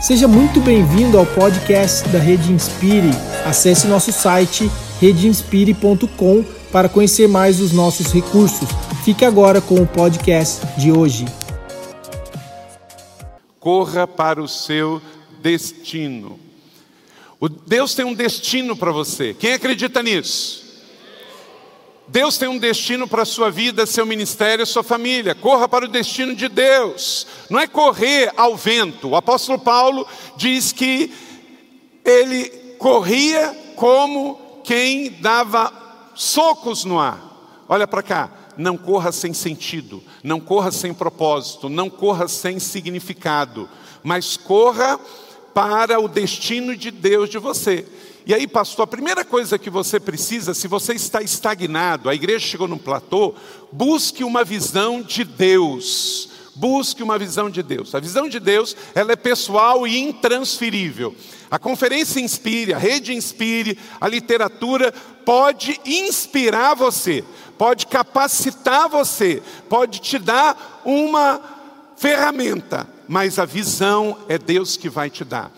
Seja muito bem-vindo ao podcast da Rede Inspire. Acesse nosso site redeinspire.com para conhecer mais os nossos recursos. Fique agora com o podcast de hoje. Corra para o seu destino. O Deus tem um destino para você. Quem acredita nisso? Deus tem um destino para a sua vida, seu ministério, sua família. Corra para o destino de Deus. Não é correr ao vento. O apóstolo Paulo diz que ele corria como quem dava socos no ar. Olha para cá. Não corra sem sentido, não corra sem propósito, não corra sem significado, mas corra para o destino de Deus de você. E aí, pastor, a primeira coisa que você precisa, se você está estagnado, a igreja chegou num platô, busque uma visão de Deus. Busque uma visão de Deus. A visão de Deus, ela é pessoal e intransferível. A conferência Inspire, a rede Inspire, a literatura pode inspirar você, pode capacitar você, pode te dar uma ferramenta, mas a visão é Deus que vai te dar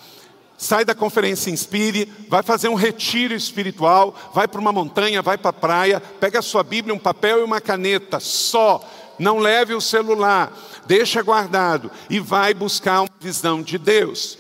sai da conferência Inspire, vai fazer um retiro espiritual, vai para uma montanha, vai para a praia, pega a sua Bíblia, um papel e uma caneta, só. Não leve o celular, deixa guardado e vai buscar uma visão de Deus.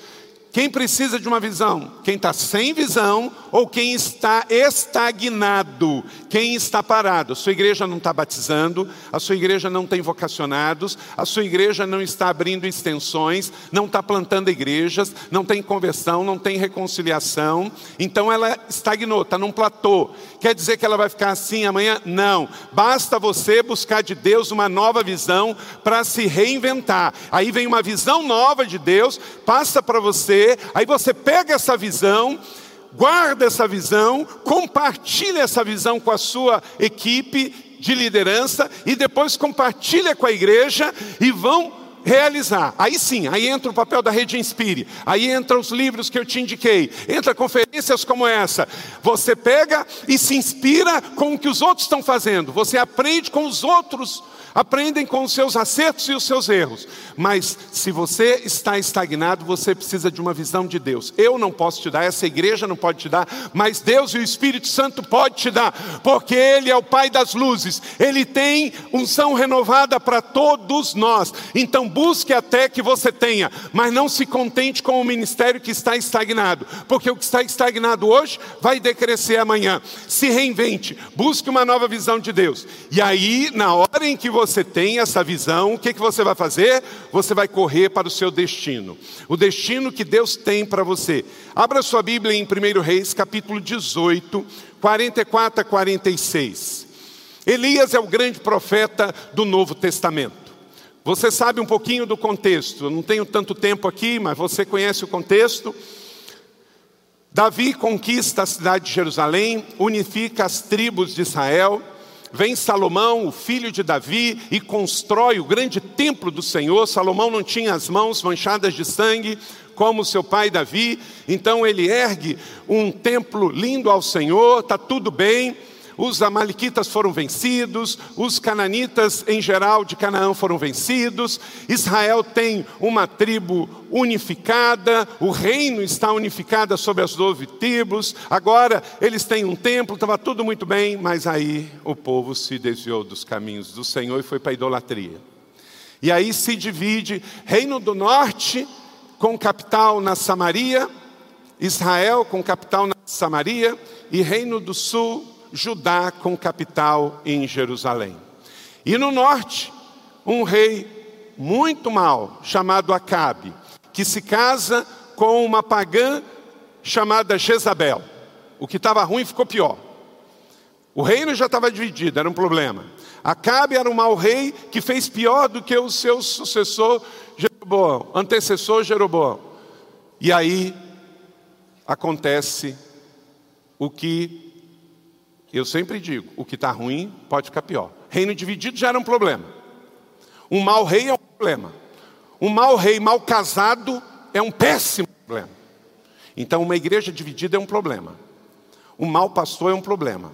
Quem precisa de uma visão? Quem está sem visão ou quem está estagnado? Quem está parado? A sua igreja não está batizando, a sua igreja não tem vocacionados, a sua igreja não está abrindo extensões, não está plantando igrejas, não tem conversão, não tem reconciliação. Então ela estagnou, está num platô. Quer dizer que ela vai ficar assim amanhã? Não. Basta você buscar de Deus uma nova visão para se reinventar. Aí vem uma visão nova de Deus, passa para você aí você pega essa visão, guarda essa visão, compartilha essa visão com a sua equipe de liderança e depois compartilha com a igreja e vão realizar. Aí sim, aí entra o papel da Rede Inspire, aí entram os livros que eu te indiquei, entra conferências como essa. Você pega e se inspira com o que os outros estão fazendo, você aprende com os outros aprendem com os seus acertos e os seus erros. Mas se você está estagnado, você precisa de uma visão de Deus. Eu não posso te dar, essa igreja não pode te dar, mas Deus e o Espírito Santo pode te dar, porque Ele é o Pai das luzes. Ele tem unção renovada para todos nós. Então busque até que você tenha, mas não se contente com o ministério que está estagnado, porque o que está estagnado hoje vai decrescer amanhã. Se reinvente, busque uma nova visão de Deus. E aí, na hora em que você tem essa visão, o que, que você vai fazer? Você vai correr para o seu destino. O destino que Deus tem para você. Abra sua Bíblia em 1 Reis, capítulo 18, 44 a 46. Elias é o grande profeta do Novo Testamento. Você sabe um pouquinho do contexto, eu não tenho tanto tempo aqui, mas você conhece o contexto. Davi conquista a cidade de Jerusalém, unifica as tribos de Israel, Vem Salomão, o filho de Davi, e constrói o grande templo do Senhor. Salomão não tinha as mãos manchadas de sangue, como seu pai Davi, então ele ergue um templo lindo ao Senhor, está tudo bem os amalequitas foram vencidos, os cananitas em geral de Canaã foram vencidos, Israel tem uma tribo unificada, o reino está unificado sobre as doze tribos, agora eles têm um templo, estava tudo muito bem, mas aí o povo se desviou dos caminhos do Senhor e foi para a idolatria. E aí se divide reino do norte com capital na Samaria, Israel com capital na Samaria e reino do sul Judá com capital em Jerusalém. E no norte, um rei muito mau, chamado Acabe, que se casa com uma pagã chamada Jezabel. O que estava ruim ficou pior. O reino já estava dividido, era um problema. Acabe era um mau rei que fez pior do que o seu sucessor Jeroboão, antecessor Jeroboão. E aí acontece o que eu sempre digo: o que está ruim pode ficar pior. Reino dividido já era um problema. Um mau rei é um problema. Um mau rei mal casado é um péssimo problema. Então, uma igreja dividida é um problema. Um mau pastor é um problema.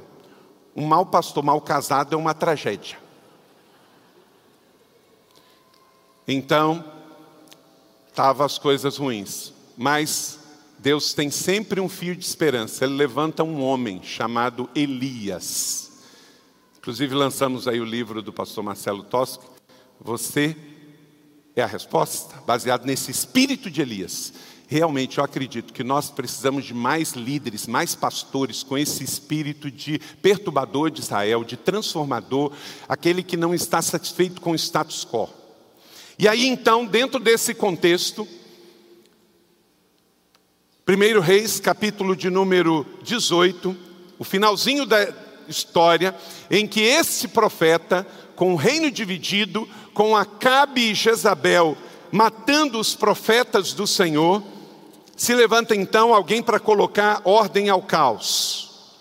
Um mau pastor mal casado é uma tragédia. Então, estavam as coisas ruins. mas Deus tem sempre um fio de esperança. Ele levanta um homem chamado Elias. Inclusive lançamos aí o livro do pastor Marcelo Toschi. Você é a resposta, baseado nesse espírito de Elias. Realmente eu acredito que nós precisamos de mais líderes, mais pastores com esse espírito de perturbador de Israel, de transformador, aquele que não está satisfeito com o status quo. E aí então, dentro desse contexto, 1 Reis, capítulo de número 18, o finalzinho da história, em que esse profeta, com o reino dividido, com Acabe e Jezabel matando os profetas do Senhor, se levanta então alguém para colocar ordem ao caos.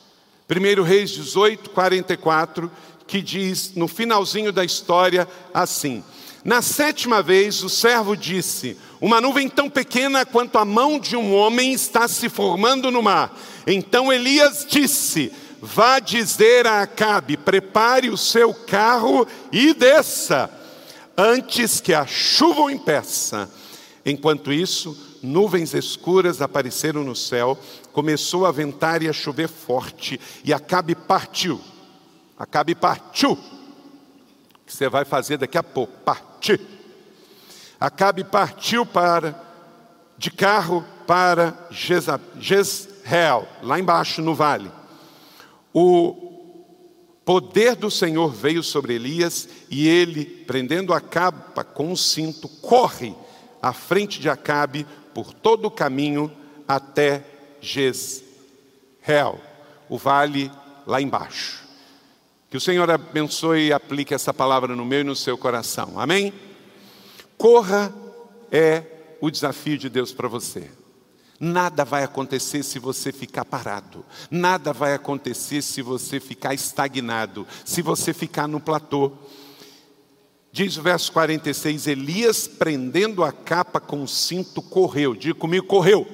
1 Reis 18, 44, que diz no finalzinho da história assim: Na sétima vez o servo disse: uma nuvem tão pequena quanto a mão de um homem está se formando no mar. Então Elias disse: Vá dizer a Acabe: prepare o seu carro e desça, antes que a chuva o impeça. Enquanto isso, nuvens escuras apareceram no céu, começou a ventar e a chover forte, e Acabe partiu. Acabe partiu. O que você vai fazer daqui a pouco? Partir. Acabe partiu para de carro para Jezreel, lá embaixo no vale. O poder do Senhor veio sobre Elias e ele, prendendo a capa com um cinto, corre à frente de Acabe por todo o caminho até Jezreel, o vale lá embaixo. Que o Senhor abençoe e aplique essa palavra no meu e no seu coração. Amém? Corra é o desafio de Deus para você. Nada vai acontecer se você ficar parado. Nada vai acontecer se você ficar estagnado, se você ficar no platô. Diz o verso 46: Elias, prendendo a capa com o cinto, correu. Diga comigo, correu.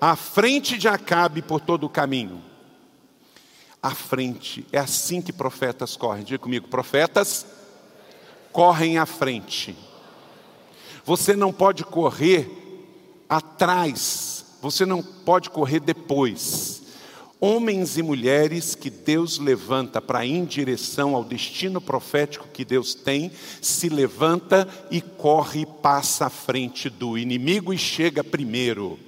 À frente de Acabe por todo o caminho. À frente. É assim que profetas correm. Diga comigo, profetas correm à frente. Você não pode correr atrás, você não pode correr depois. Homens e mulheres que Deus levanta para ir em direção ao destino profético que Deus tem, se levanta e corre e passa à frente do inimigo e chega primeiro.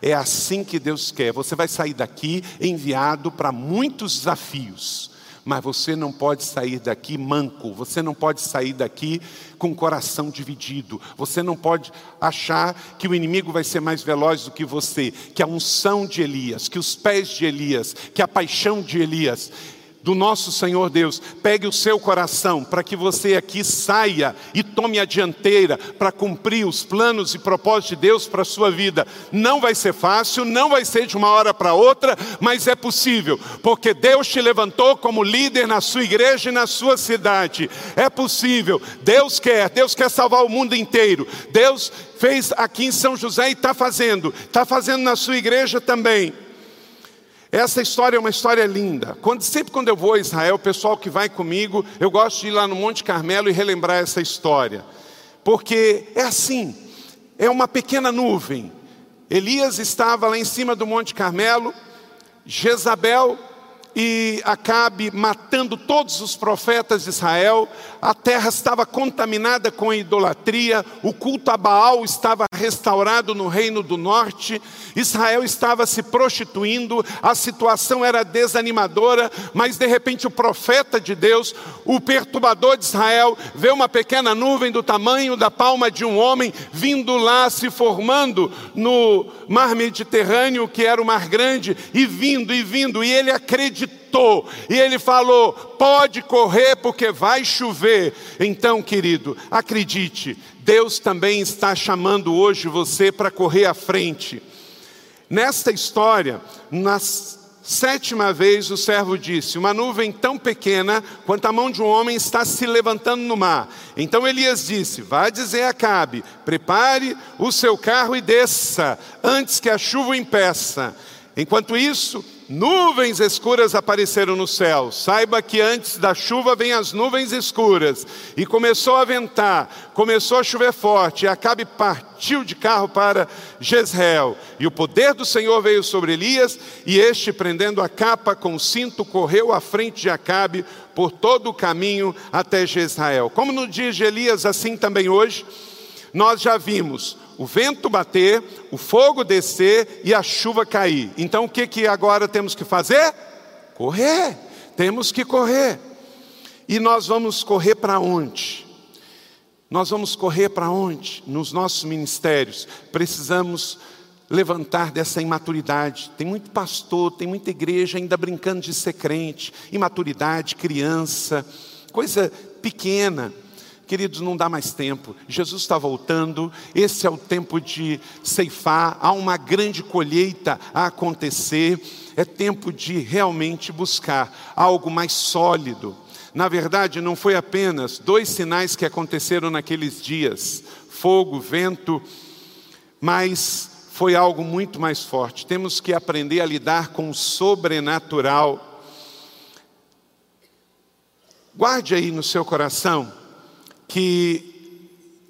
É assim que Deus quer. Você vai sair daqui enviado para muitos desafios mas você não pode sair daqui manco, você não pode sair daqui com o coração dividido, você não pode achar que o inimigo vai ser mais veloz do que você, que a unção de Elias, que os pés de Elias, que a paixão de Elias, do nosso Senhor Deus, pegue o seu coração para que você aqui saia e tome a dianteira para cumprir os planos e propósitos de Deus para a sua vida. Não vai ser fácil, não vai ser de uma hora para outra, mas é possível, porque Deus te levantou como líder na sua igreja e na sua cidade. É possível, Deus quer, Deus quer salvar o mundo inteiro. Deus fez aqui em São José e está fazendo, está fazendo na sua igreja também. Essa história é uma história linda. Quando, sempre quando eu vou a Israel, o pessoal que vai comigo, eu gosto de ir lá no Monte Carmelo e relembrar essa história. Porque é assim, é uma pequena nuvem. Elias estava lá em cima do Monte Carmelo, Jezabel e Acabe matando todos os profetas de Israel, a terra estava contaminada com a idolatria, o culto a Baal estava restaurado no reino do norte, Israel estava se prostituindo, a situação era desanimadora, mas de repente o profeta de Deus, o perturbador de Israel, vê uma pequena nuvem do tamanho da palma de um homem vindo lá, se formando no mar Mediterrâneo, que era o mar grande, e vindo e vindo, e ele acreditou e ele falou: pode correr porque vai chover. Então, querido, acredite, Deus também está chamando hoje você para correr à frente. Nesta história, na sétima vez o servo disse: Uma nuvem tão pequena quanto a mão de um homem está se levantando no mar. Então Elias disse: Vá dizer a Cabe: prepare o seu carro e desça, antes que a chuva o impeça. Enquanto isso, Nuvens escuras apareceram no céu. Saiba que antes da chuva vem as nuvens escuras. E começou a ventar, começou a chover forte. E Acabe partiu de carro para Jezreel. E o poder do Senhor veio sobre Elias, e este, prendendo a capa com o cinto, correu à frente de Acabe por todo o caminho até Jezreel. Como no dia de Elias, assim também hoje, nós já vimos o vento bater, o fogo descer e a chuva cair. Então o que, que agora temos que fazer? Correr. Temos que correr. E nós vamos correr para onde? Nós vamos correr para onde? Nos nossos ministérios. Precisamos levantar dessa imaturidade. Tem muito pastor, tem muita igreja ainda brincando de ser crente, imaturidade, criança, coisa pequena. Queridos, não dá mais tempo. Jesus está voltando. Esse é o tempo de ceifar. Há uma grande colheita a acontecer. É tempo de realmente buscar algo mais sólido. Na verdade, não foi apenas dois sinais que aconteceram naqueles dias: fogo, vento, mas foi algo muito mais forte. Temos que aprender a lidar com o sobrenatural. Guarde aí no seu coração que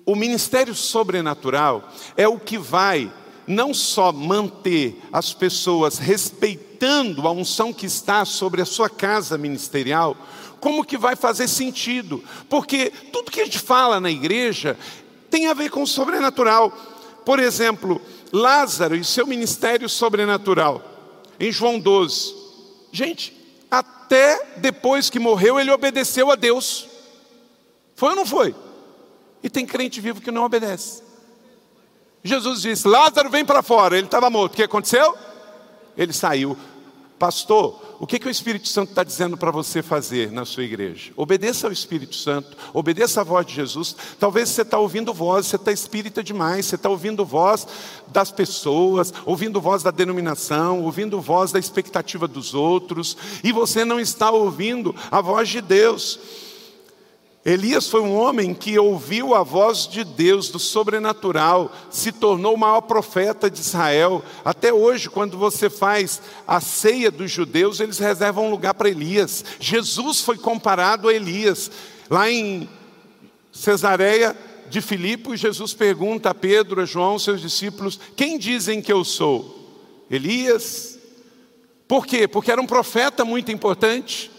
o ministério sobrenatural é o que vai não só manter as pessoas respeitando a unção que está sobre a sua casa ministerial, como que vai fazer sentido, porque tudo que a gente fala na igreja tem a ver com o sobrenatural. Por exemplo, Lázaro e seu ministério sobrenatural, em João 12. Gente, até depois que morreu, ele obedeceu a Deus. Foi ou não foi? E tem crente vivo que não obedece. Jesus disse: Lázaro, vem para fora. Ele estava morto. O que aconteceu? Ele saiu. Pastor, o que, que o Espírito Santo está dizendo para você fazer na sua igreja? Obedeça ao Espírito Santo, obedeça a voz de Jesus. Talvez você está ouvindo voz, você está espírita demais, você está ouvindo voz das pessoas, ouvindo voz da denominação, ouvindo voz da expectativa dos outros, e você não está ouvindo a voz de Deus. Elias foi um homem que ouviu a voz de Deus, do sobrenatural, se tornou o maior profeta de Israel. Até hoje, quando você faz a ceia dos judeus, eles reservam um lugar para Elias. Jesus foi comparado a Elias. Lá em Cesareia de Filipos, Jesus pergunta a Pedro, a João, seus discípulos: Quem dizem que eu sou? Elias. Por quê? Porque era um profeta muito importante.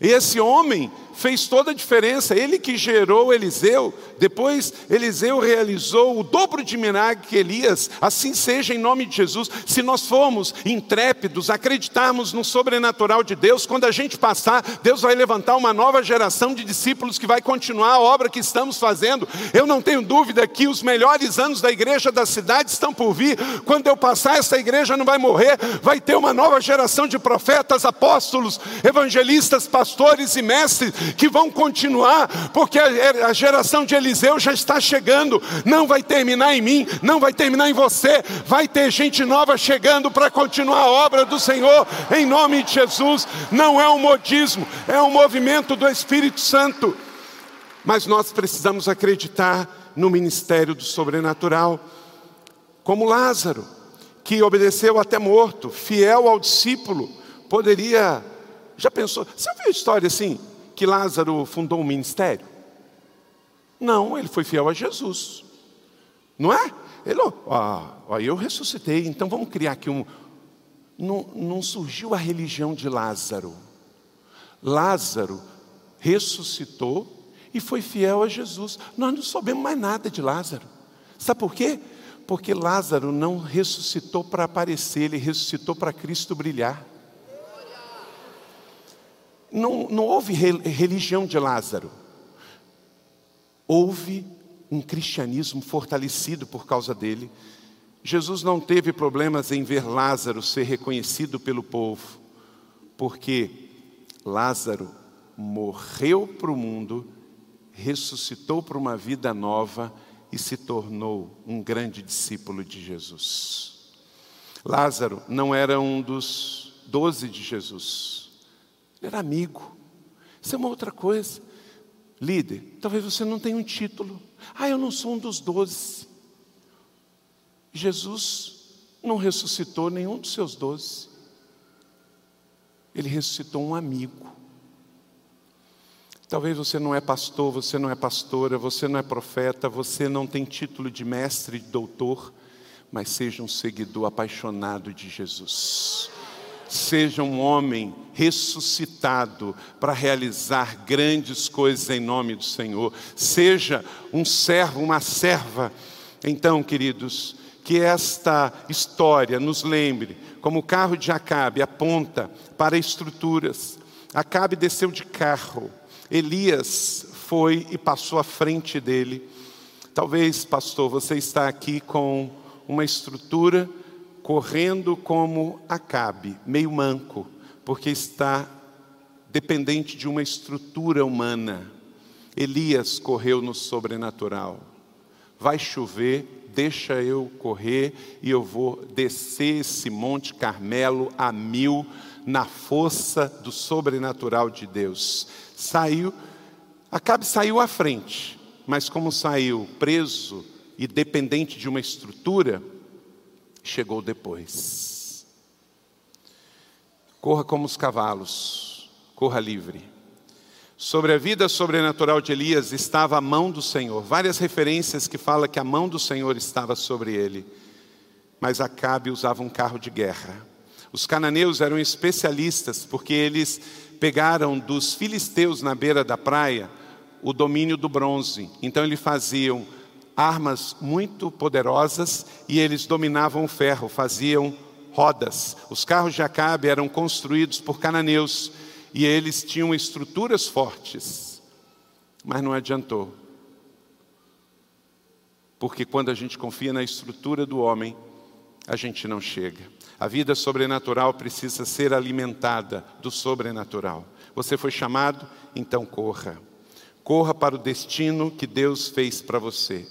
Esse homem fez toda a diferença. Ele que gerou Eliseu, depois Eliseu realizou o dobro de milagre que Elias. Assim seja em nome de Jesus. Se nós formos intrépidos, acreditarmos no sobrenatural de Deus, quando a gente passar, Deus vai levantar uma nova geração de discípulos que vai continuar a obra que estamos fazendo. Eu não tenho dúvida que os melhores anos da igreja da cidade estão por vir. Quando eu passar, essa igreja não vai morrer, vai ter uma nova geração de profetas, apóstolos, evangelistas, pastores e mestres que vão continuar, porque a geração de Eliseu já está chegando, não vai terminar em mim, não vai terminar em você, vai ter gente nova chegando para continuar a obra do Senhor, em nome de Jesus. Não é um modismo, é um movimento do Espírito Santo. Mas nós precisamos acreditar no ministério do sobrenatural, como Lázaro, que obedeceu até morto, fiel ao discípulo, poderia. Já pensou? Você ouviu a história assim? Que Lázaro fundou um ministério? Não, ele foi fiel a Jesus. Não é? Ele, ó, ó, eu ressuscitei, então vamos criar aqui um. Não, não surgiu a religião de Lázaro. Lázaro ressuscitou e foi fiel a Jesus. Nós não soubemos mais nada de Lázaro. Sabe por quê? Porque Lázaro não ressuscitou para aparecer, ele ressuscitou para Cristo brilhar. Não, não houve religião de Lázaro. Houve um cristianismo fortalecido por causa dele. Jesus não teve problemas em ver Lázaro ser reconhecido pelo povo, porque Lázaro morreu para o mundo, ressuscitou para uma vida nova e se tornou um grande discípulo de Jesus. Lázaro não era um dos doze de Jesus, era amigo. Isso é uma outra coisa. Líder, talvez você não tenha um título. Ah, eu não sou um dos doze. Jesus não ressuscitou nenhum dos seus doze. Ele ressuscitou um amigo. Talvez você não é pastor, você não é pastora, você não é profeta, você não tem título de mestre, de doutor, mas seja um seguidor apaixonado de Jesus. Seja um homem ressuscitado para realizar grandes coisas em nome do Senhor. Seja um servo, uma serva. Então, queridos, que esta história nos lembre como o carro de Acabe aponta para estruturas. Acabe desceu de carro, Elias foi e passou à frente dele. Talvez, pastor, você está aqui com uma estrutura correndo como Acabe, meio manco, porque está dependente de uma estrutura humana. Elias correu no sobrenatural. Vai chover, deixa eu correr e eu vou descer esse Monte Carmelo a mil na força do sobrenatural de Deus. Saiu, Acabe saiu à frente, mas como saiu preso e dependente de uma estrutura, chegou depois. Corra como os cavalos, corra livre. Sobre a vida sobrenatural de Elias estava a mão do Senhor. Várias referências que falam que a mão do Senhor estava sobre ele. Mas Acabe usava um carro de guerra. Os cananeus eram especialistas porque eles pegaram dos filisteus na beira da praia o domínio do bronze. Então eles faziam armas muito poderosas e eles dominavam o ferro, faziam rodas. Os carros de Acabe eram construídos por cananeus e eles tinham estruturas fortes. Mas não adiantou. Porque quando a gente confia na estrutura do homem, a gente não chega. A vida sobrenatural precisa ser alimentada do sobrenatural. Você foi chamado, então corra. Corra para o destino que Deus fez para você.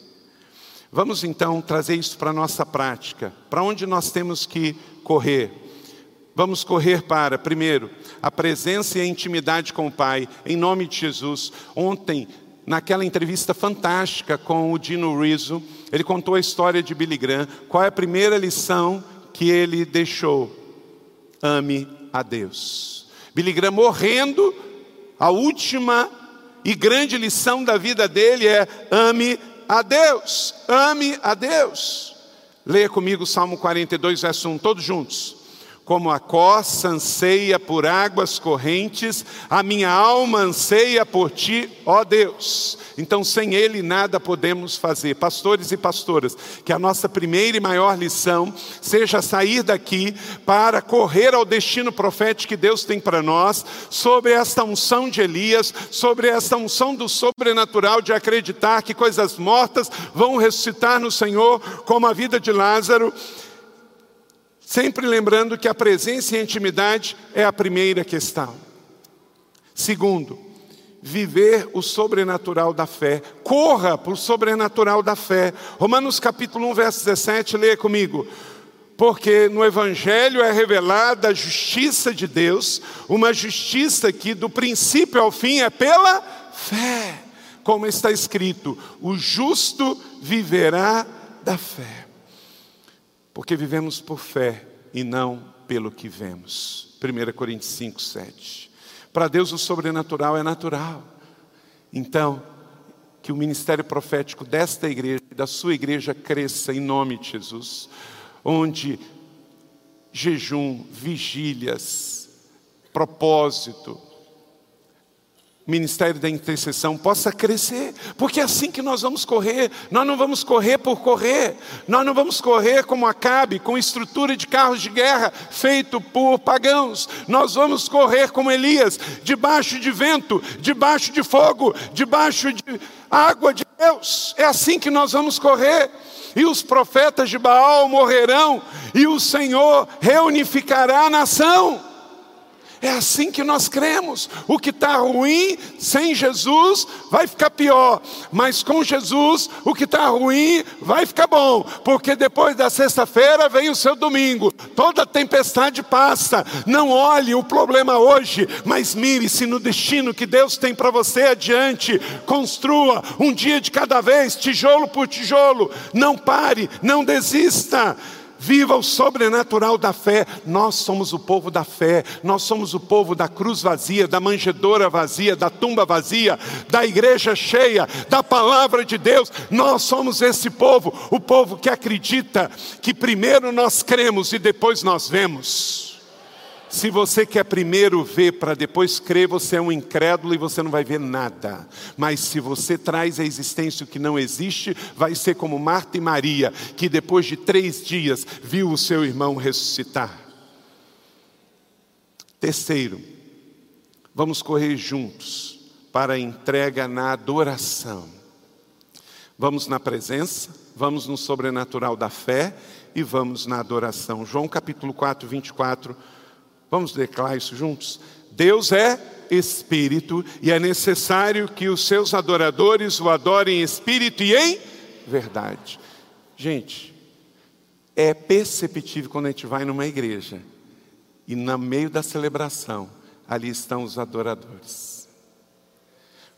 Vamos então trazer isso para a nossa prática. Para onde nós temos que correr? Vamos correr para, primeiro, a presença e a intimidade com o Pai, em nome de Jesus. Ontem, naquela entrevista fantástica com o Dino Rizzo, ele contou a história de Billy Graham. Qual é a primeira lição que ele deixou? Ame a Deus. Billy Graham morrendo, a última e grande lição da vida dele é ame a Deus, ame a Deus. Leia comigo o Salmo 42, verso 1, todos juntos como a coça anseia por águas correntes, a minha alma anseia por ti, ó Deus. Então, sem Ele nada podemos fazer. Pastores e pastoras, que a nossa primeira e maior lição seja sair daqui para correr ao destino profético que Deus tem para nós, sobre esta unção de Elias, sobre esta unção do sobrenatural de acreditar que coisas mortas vão ressuscitar no Senhor, como a vida de Lázaro Sempre lembrando que a presença e a intimidade é a primeira questão. Segundo, viver o sobrenatural da fé. Corra para o sobrenatural da fé. Romanos capítulo 1, verso 17, leia comigo. Porque no Evangelho é revelada a justiça de Deus, uma justiça que do princípio ao fim é pela fé. Como está escrito: o justo viverá da fé porque vivemos por fé e não pelo que vemos. 1 Coríntios 5, 7. Para Deus o sobrenatural é natural. Então, que o ministério profético desta igreja, da sua igreja, cresça em nome de Jesus, onde jejum, vigílias, propósito, ministério da intercessão possa crescer, porque é assim que nós vamos correr. Nós não vamos correr por correr, nós não vamos correr como Acabe, com estrutura de carros de guerra feito por pagãos. Nós vamos correr como Elias, debaixo de vento, debaixo de fogo, debaixo de água de Deus. É assim que nós vamos correr. E os profetas de Baal morrerão, e o Senhor reunificará a nação. É assim que nós cremos. O que está ruim sem Jesus vai ficar pior, mas com Jesus o que está ruim vai ficar bom, porque depois da sexta-feira vem o seu domingo. Toda tempestade passa. Não olhe o problema hoje, mas mire-se no destino que Deus tem para você adiante. Construa um dia de cada vez, tijolo por tijolo. Não pare, não desista. Viva o sobrenatural da fé. Nós somos o povo da fé. Nós somos o povo da cruz vazia, da manjedoura vazia, da tumba vazia, da igreja cheia, da palavra de Deus. Nós somos esse povo, o povo que acredita que primeiro nós cremos e depois nós vemos. Se você quer primeiro ver para depois crer, você é um incrédulo e você não vai ver nada. Mas se você traz a existência o que não existe, vai ser como Marta e Maria, que depois de três dias viu o seu irmão ressuscitar. Terceiro, vamos correr juntos para a entrega na adoração. Vamos na presença, vamos no sobrenatural da fé e vamos na adoração. João capítulo 4, 24 Vamos declarar isso juntos? Deus é espírito e é necessário que os seus adoradores o adorem em espírito e em verdade. Gente, é perceptível quando a gente vai numa igreja e no meio da celebração, ali estão os adoradores.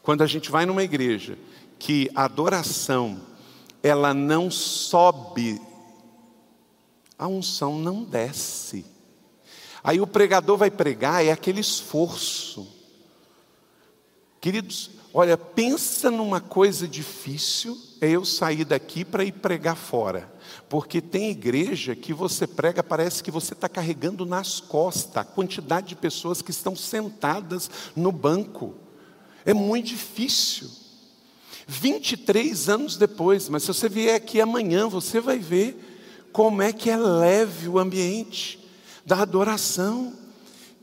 Quando a gente vai numa igreja que a adoração ela não sobe, a unção não desce. Aí o pregador vai pregar, é aquele esforço. Queridos, olha, pensa numa coisa difícil, é eu sair daqui para ir pregar fora. Porque tem igreja que você prega, parece que você está carregando nas costas a quantidade de pessoas que estão sentadas no banco. É muito difícil. 23 anos depois, mas se você vier aqui amanhã, você vai ver como é que é leve o ambiente da adoração.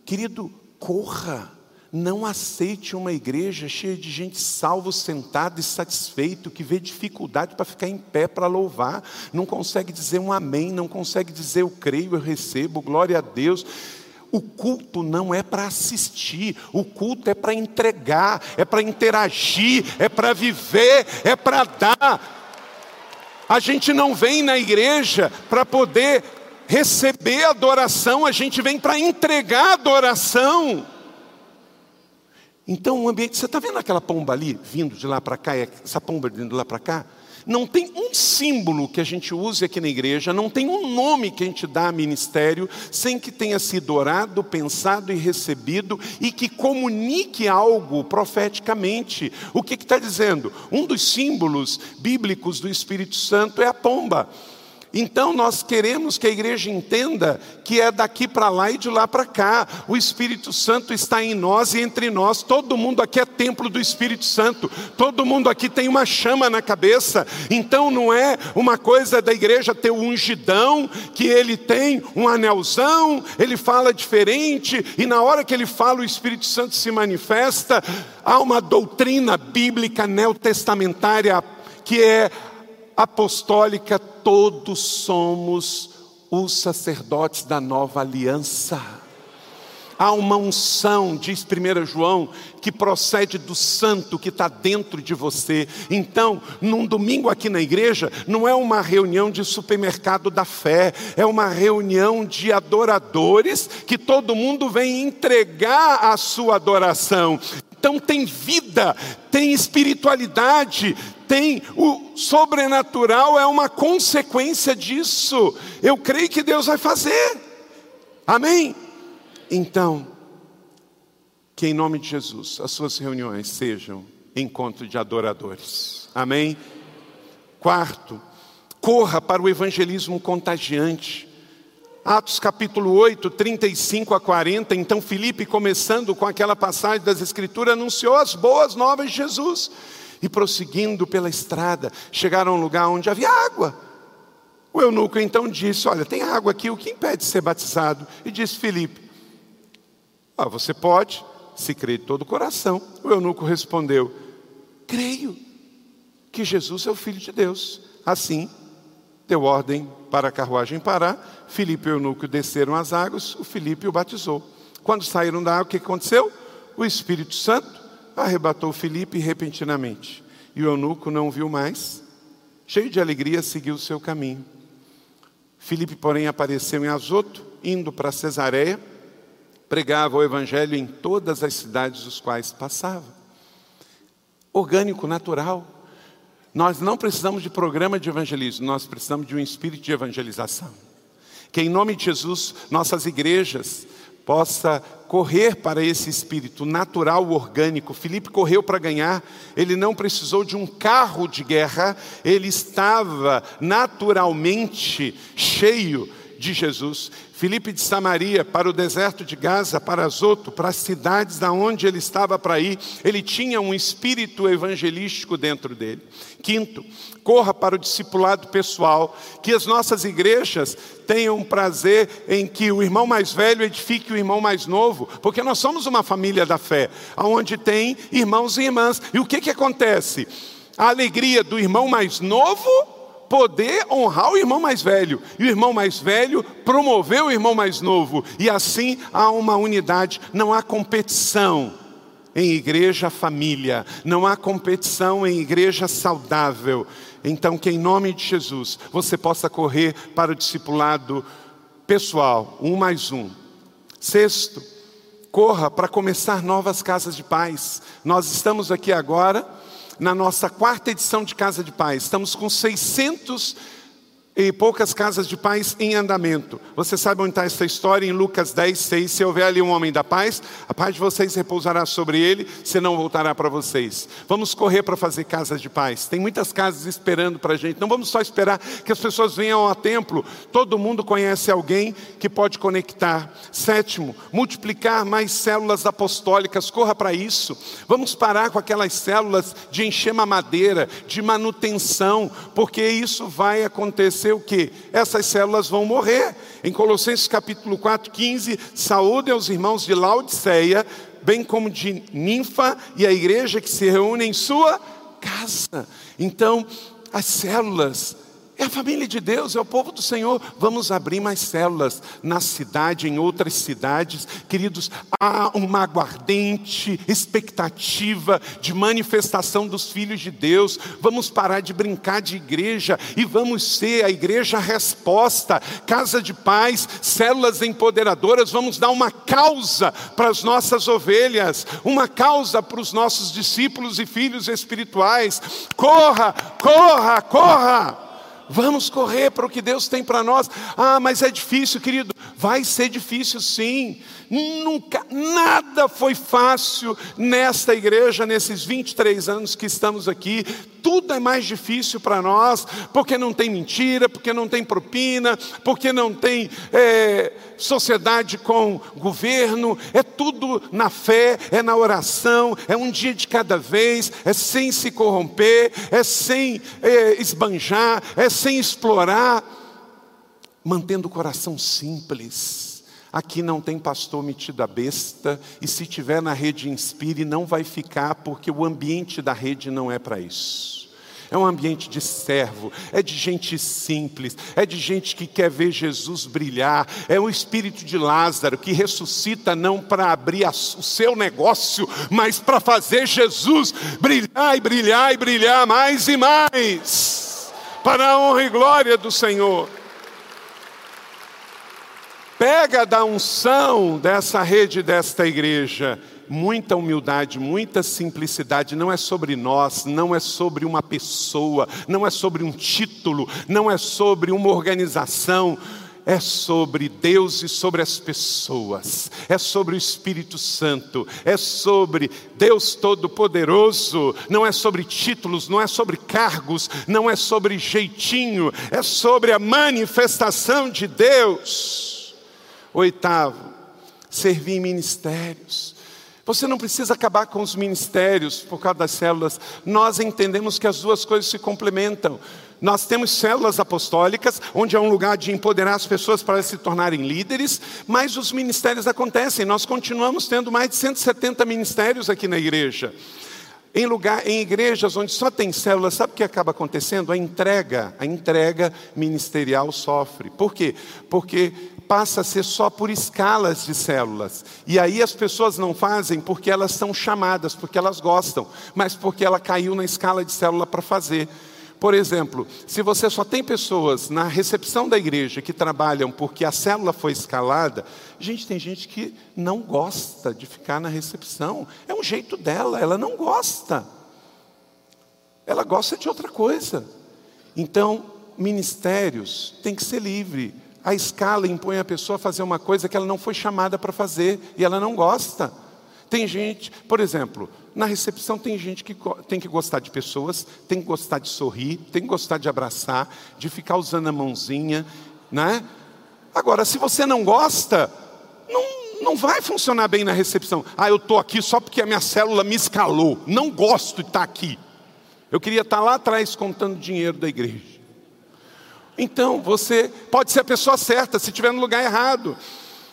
Querido, corra. Não aceite uma igreja cheia de gente salvo, sentado e satisfeito, que vê dificuldade para ficar em pé para louvar, não consegue dizer um amém, não consegue dizer eu creio, eu recebo, glória a Deus. O culto não é para assistir, o culto é para entregar, é para interagir, é para viver, é para dar. A gente não vem na igreja para poder receber adoração, a gente vem para entregar adoração. Então o ambiente, você está vendo aquela pomba ali, vindo de lá para cá, essa pomba vindo de lá para cá? Não tem um símbolo que a gente use aqui na igreja, não tem um nome que a gente dá a ministério, sem que tenha sido orado, pensado e recebido, e que comunique algo profeticamente. O que está dizendo? Um dos símbolos bíblicos do Espírito Santo é a pomba. Então nós queremos que a igreja entenda que é daqui para lá e de lá para cá. O Espírito Santo está em nós e entre nós. Todo mundo aqui é templo do Espírito Santo. Todo mundo aqui tem uma chama na cabeça. Então não é uma coisa da igreja ter um ungidão, que ele tem um anelzão, ele fala diferente e na hora que ele fala o Espírito Santo se manifesta. Há uma doutrina bíblica neotestamentária que é apostólica, todos somos os sacerdotes da nova aliança. Há uma unção, diz 1 João, que procede do santo que está dentro de você. Então, num domingo aqui na igreja, não é uma reunião de supermercado da fé, é uma reunião de adoradores que todo mundo vem entregar a sua adoração. Então tem vida, tem espiritualidade, tem o sobrenatural, é uma consequência disso. Eu creio que Deus vai fazer. Amém? Então, que em nome de Jesus as suas reuniões sejam encontro de adoradores. Amém? Quarto, corra para o evangelismo contagiante. Atos capítulo 8, 35 a 40. Então, Filipe, começando com aquela passagem das Escrituras, anunciou as boas novas de Jesus. E prosseguindo pela estrada, chegaram a um lugar onde havia água. O eunuco então disse: Olha, tem água aqui, o que impede de ser batizado? E disse Filipe: ah, Você pode, se crê de todo o coração. O eunuco respondeu: Creio que Jesus é o Filho de Deus. Assim, deu ordem para a carruagem parar, Filipe e o eunuco desceram as águas, o Filipe o batizou. Quando saíram da água, o que aconteceu? O Espírito Santo arrebatou Filipe repentinamente. E o eunuco não viu mais, cheio de alegria, seguiu o seu caminho. Filipe, porém, apareceu em Azoto, indo para Cesareia, pregava o evangelho em todas as cidades dos quais passava. Orgânico, natural, nós não precisamos de programa de evangelismo, nós precisamos de um espírito de evangelização. Que em nome de Jesus, nossas igrejas possa correr para esse espírito natural, orgânico. Filipe correu para ganhar, ele não precisou de um carro de guerra, ele estava naturalmente cheio de Jesus. Filipe de Samaria para o deserto de Gaza, para Azoto, para as cidades aonde ele estava para ir, ele tinha um espírito evangelístico dentro dele. Quinto, corra para o discipulado pessoal, que as nossas igrejas tenham prazer em que o irmão mais velho edifique o irmão mais novo, porque nós somos uma família da fé, onde tem irmãos e irmãs. E o que que acontece? A alegria do irmão mais novo poder honrar o irmão mais velho, e o irmão mais velho promover o irmão mais novo, e assim há uma unidade, não há competição em igreja família, não há competição em igreja saudável. Então, que em nome de Jesus você possa correr para o discipulado pessoal, um mais um. Sexto, corra para começar novas casas de paz. Nós estamos aqui agora na nossa quarta edição de Casa de Paz. Estamos com 600 e poucas casas de paz em andamento. Você sabe onde está essa história? Em Lucas 10, 6. Se houver ali um homem da paz, a paz de vocês repousará sobre ele, senão voltará para vocês. Vamos correr para fazer casas de paz. Tem muitas casas esperando para a gente. Não vamos só esperar que as pessoas venham ao templo. Todo mundo conhece alguém que pode conectar. Sétimo, multiplicar mais células apostólicas. Corra para isso. Vamos parar com aquelas células de encher madeira, de manutenção, porque isso vai acontecer acontecer o que? Essas células vão morrer. Em Colossenses capítulo 4, 15, saúde aos irmãos de Laodiceia, bem como de Ninfa e a igreja que se reúne em sua casa. Então, as células é a família de Deus, é o povo do Senhor. Vamos abrir mais células na cidade, em outras cidades. Queridos, há uma aguardente expectativa de manifestação dos filhos de Deus. Vamos parar de brincar de igreja e vamos ser a igreja resposta, casa de paz, células empoderadoras. Vamos dar uma causa para as nossas ovelhas, uma causa para os nossos discípulos e filhos espirituais. Corra, corra, corra. Vamos correr para o que Deus tem para nós. Ah, mas é difícil, querido. Vai ser difícil sim. Nunca, nada foi fácil nesta igreja, nesses 23 anos que estamos aqui. Tudo é mais difícil para nós, porque não tem mentira, porque não tem propina, porque não tem é, sociedade com governo. É tudo na fé, é na oração, é um dia de cada vez, é sem se corromper, é sem é, esbanjar, é sem explorar, mantendo o coração simples Aqui não tem pastor metido a besta, e se tiver na rede Inspire, não vai ficar, porque o ambiente da rede não é para isso. É um ambiente de servo, é de gente simples, é de gente que quer ver Jesus brilhar, é o espírito de Lázaro que ressuscita não para abrir o seu negócio, mas para fazer Jesus brilhar e brilhar e brilhar mais e mais, para a honra e glória do Senhor. Pega da unção dessa rede, desta igreja, muita humildade, muita simplicidade, não é sobre nós, não é sobre uma pessoa, não é sobre um título, não é sobre uma organização, é sobre Deus e sobre as pessoas, é sobre o Espírito Santo, é sobre Deus Todo-Poderoso, não é sobre títulos, não é sobre cargos, não é sobre jeitinho, é sobre a manifestação de Deus. Oitavo, servir em ministérios. Você não precisa acabar com os ministérios por causa das células. Nós entendemos que as duas coisas se complementam. Nós temos células apostólicas, onde é um lugar de empoderar as pessoas para se tornarem líderes, mas os ministérios acontecem. Nós continuamos tendo mais de 170 ministérios aqui na igreja. Em lugar, em igrejas onde só tem células, sabe o que acaba acontecendo? A entrega, a entrega ministerial sofre. Por quê? Porque passa a ser só por escalas de células. E aí as pessoas não fazem porque elas são chamadas, porque elas gostam, mas porque ela caiu na escala de célula para fazer. Por exemplo, se você só tem pessoas na recepção da igreja que trabalham porque a célula foi escalada, gente, tem gente que não gosta de ficar na recepção. É um jeito dela, ela não gosta. Ela gosta de outra coisa. Então, ministérios tem que ser livre. A escala impõe a pessoa a fazer uma coisa que ela não foi chamada para fazer e ela não gosta. Tem gente, por exemplo, na recepção tem gente que tem que gostar de pessoas, tem que gostar de sorrir, tem que gostar de abraçar, de ficar usando a mãozinha, né? Agora, se você não gosta, não, não vai funcionar bem na recepção. Ah, eu estou aqui só porque a minha célula me escalou. Não gosto de estar aqui. Eu queria estar lá atrás contando dinheiro da igreja. Então, você pode ser a pessoa certa se estiver no lugar errado.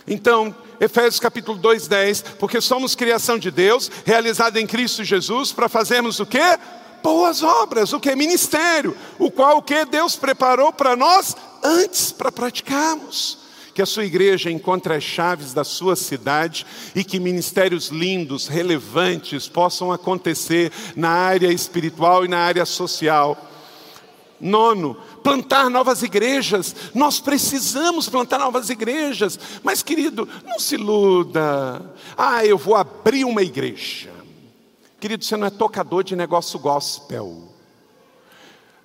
Então, Efésios capítulo 2, 10, porque somos criação de Deus, realizada em Cristo Jesus, para fazermos o quê? Boas obras, o que? Ministério, o qual o que Deus preparou para nós antes para praticarmos. Que a sua igreja encontre as chaves da sua cidade e que ministérios lindos, relevantes possam acontecer na área espiritual e na área social. Nono, plantar novas igrejas. Nós precisamos plantar novas igrejas. Mas, querido, não se iluda. Ah, eu vou abrir uma igreja. Querido, você não é tocador de negócio gospel.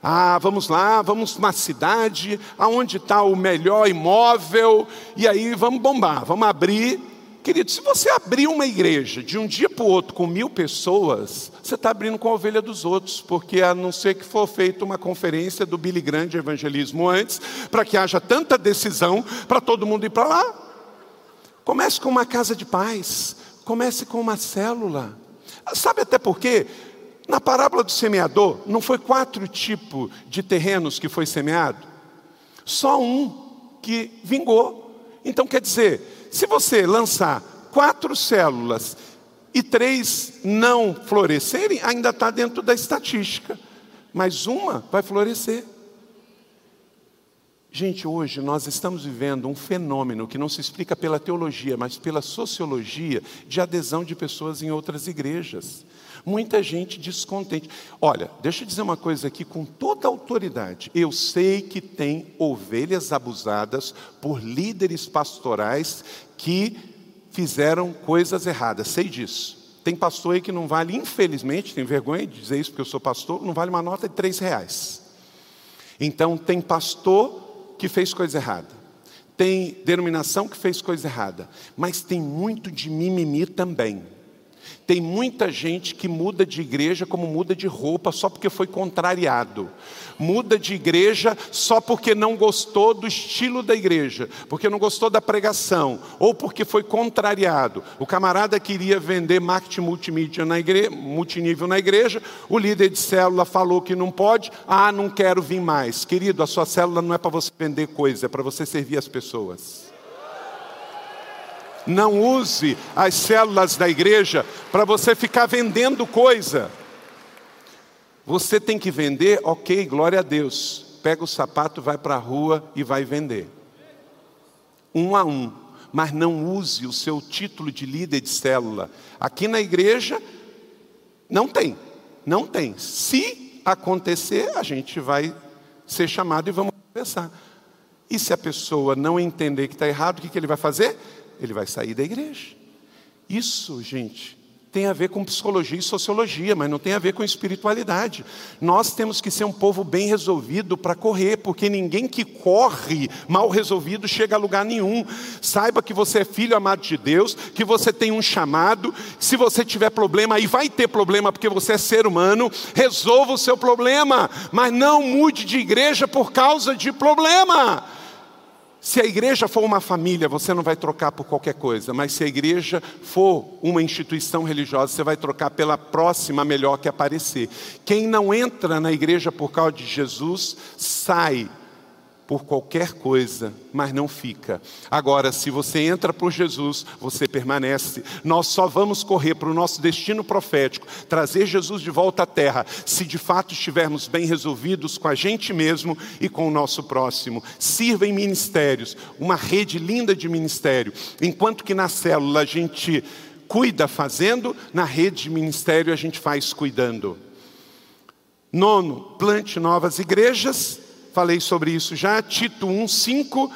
Ah, vamos lá, vamos uma cidade, aonde está o melhor imóvel, e aí vamos bombar, vamos abrir Querido, se você abrir uma igreja de um dia para o outro com mil pessoas, você está abrindo com a ovelha dos outros, porque a não ser que for feita uma conferência do Billy Grande de evangelismo antes, para que haja tanta decisão para todo mundo ir para lá. Comece com uma casa de paz, comece com uma célula. Sabe até por quê? Na parábola do semeador, não foi quatro tipos de terrenos que foi semeado? Só um que vingou. Então quer dizer, se você lançar quatro células e três não florescerem, ainda está dentro da estatística, mas uma vai florescer. Gente, hoje nós estamos vivendo um fenômeno que não se explica pela teologia, mas pela sociologia de adesão de pessoas em outras igrejas. Muita gente descontente. Olha, deixa eu dizer uma coisa aqui com toda autoridade. Eu sei que tem ovelhas abusadas por líderes pastorais que fizeram coisas erradas, sei disso. Tem pastor aí que não vale, infelizmente, tem vergonha de dizer isso porque eu sou pastor, não vale uma nota de três reais. Então tem pastor que fez coisa errada. Tem denominação que fez coisa errada. Mas tem muito de mimimi também. Tem muita gente que muda de igreja como muda de roupa só porque foi contrariado. Muda de igreja só porque não gostou do estilo da igreja, porque não gostou da pregação, ou porque foi contrariado. O camarada queria vender marketing multimídia na igreja, multinível na igreja, o líder de célula falou que não pode, ah, não quero vir mais. Querido, a sua célula não é para você vender coisa, é para você servir as pessoas. Não use as células da igreja para você ficar vendendo coisa. Você tem que vender, ok, glória a Deus. Pega o sapato, vai para a rua e vai vender. Um a um. Mas não use o seu título de líder de célula. Aqui na igreja, não tem. Não tem. Se acontecer, a gente vai ser chamado e vamos conversar. E se a pessoa não entender que está errado, o que, que ele vai fazer? Ele vai sair da igreja. Isso, gente, tem a ver com psicologia e sociologia, mas não tem a ver com espiritualidade. Nós temos que ser um povo bem resolvido para correr, porque ninguém que corre mal resolvido chega a lugar nenhum. Saiba que você é filho amado de Deus, que você tem um chamado. Se você tiver problema, e vai ter problema porque você é ser humano, resolva o seu problema, mas não mude de igreja por causa de problema. Se a igreja for uma família, você não vai trocar por qualquer coisa, mas se a igreja for uma instituição religiosa, você vai trocar pela próxima melhor que aparecer. Quem não entra na igreja por causa de Jesus, sai por qualquer coisa, mas não fica. Agora, se você entra por Jesus, você permanece. Nós só vamos correr para o nosso destino profético, trazer Jesus de volta à terra, se de fato estivermos bem resolvidos com a gente mesmo e com o nosso próximo. Sirva em ministérios, uma rede linda de ministério, enquanto que na célula a gente cuida fazendo, na rede de ministério a gente faz cuidando. Nono, plante novas igrejas falei sobre isso já, Tito 1:5.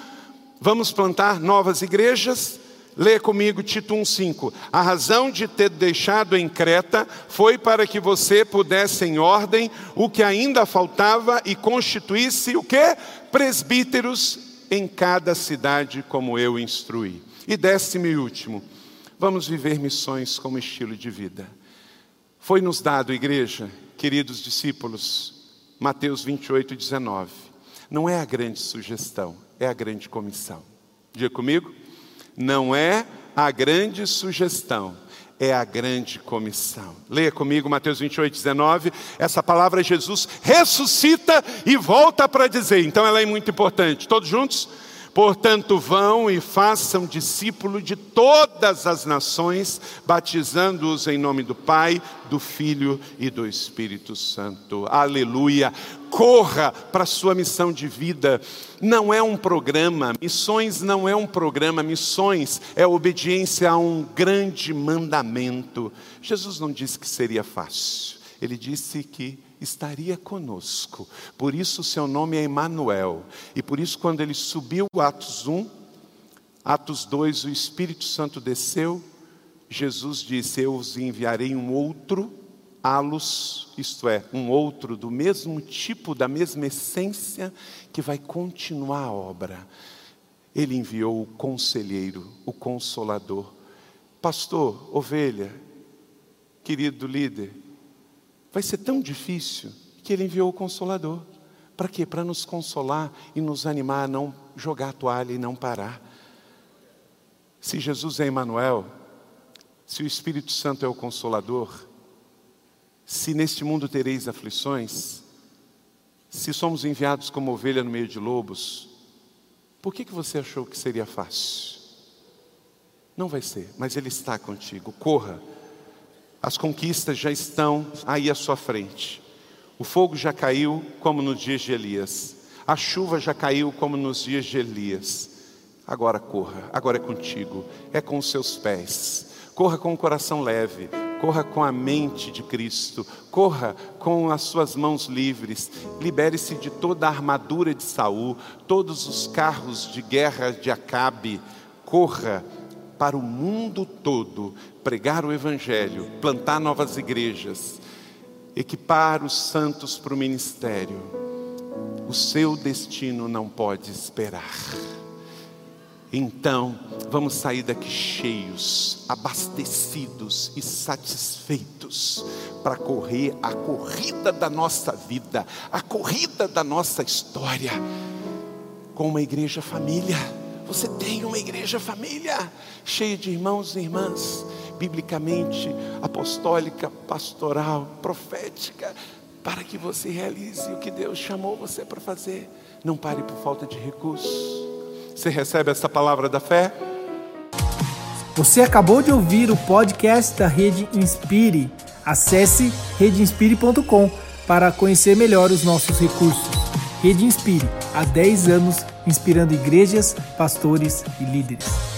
Vamos plantar novas igrejas. Lê comigo Tito 1:5. A razão de ter deixado em Creta foi para que você pudesse em ordem o que ainda faltava e constituísse o que? Presbíteros em cada cidade, como eu instruí. E décimo e último, vamos viver missões como estilo de vida. Foi nos dado, igreja, queridos discípulos, Mateus 28, 19. Não é a grande sugestão, é a grande comissão. Diga comigo? Não é a grande sugestão, é a grande comissão. Leia comigo Mateus 28, 19. Essa palavra Jesus ressuscita e volta para dizer. Então ela é muito importante. Todos juntos? Portanto, vão e façam discípulo de todas as nações, batizando-os em nome do Pai, do Filho e do Espírito Santo. Aleluia! Corra para a sua missão de vida. Não é um programa, missões não é um programa, missões é obediência a um grande mandamento. Jesus não disse que seria fácil, ele disse que estaria conosco. Por isso seu nome é Emanuel. E por isso quando ele subiu Atos 1, Atos 2, o Espírito Santo desceu, Jesus disse: "Eu os enviarei um outro halos, isto é, um outro do mesmo tipo, da mesma essência, que vai continuar a obra. Ele enviou o conselheiro, o consolador. Pastor, ovelha, querido líder, vai ser tão difícil que ele enviou o consolador. Para quê? Para nos consolar e nos animar a não jogar a toalha e não parar. Se Jesus é Emmanuel, se o Espírito Santo é o consolador, se neste mundo tereis aflições, se somos enviados como ovelha no meio de lobos, por que, que você achou que seria fácil? Não vai ser, mas Ele está contigo. Corra, as conquistas já estão aí à sua frente. O fogo já caiu, como nos dias de Elias. A chuva já caiu, como nos dias de Elias. Agora corra, agora é contigo, é com os seus pés. Corra com o coração leve, corra com a mente de Cristo, corra com as suas mãos livres, libere-se de toda a armadura de Saul, todos os carros de guerra de Acabe, corra para o mundo todo, pregar o Evangelho, plantar novas igrejas, equipar os santos para o ministério. O seu destino não pode esperar. Então, vamos sair daqui cheios, abastecidos e satisfeitos para correr a corrida da nossa vida, a corrida da nossa história, com uma igreja família você tem uma igreja família, cheia de irmãos e irmãs, biblicamente, apostólica, pastoral, profética, para que você realize o que Deus chamou você para fazer. Não pare por falta de recursos. Você recebe essa palavra da fé? Você acabou de ouvir o podcast da Rede Inspire. Acesse redeinspire.com para conhecer melhor os nossos recursos. Rede Inspire, há 10 anos inspirando igrejas, pastores e líderes.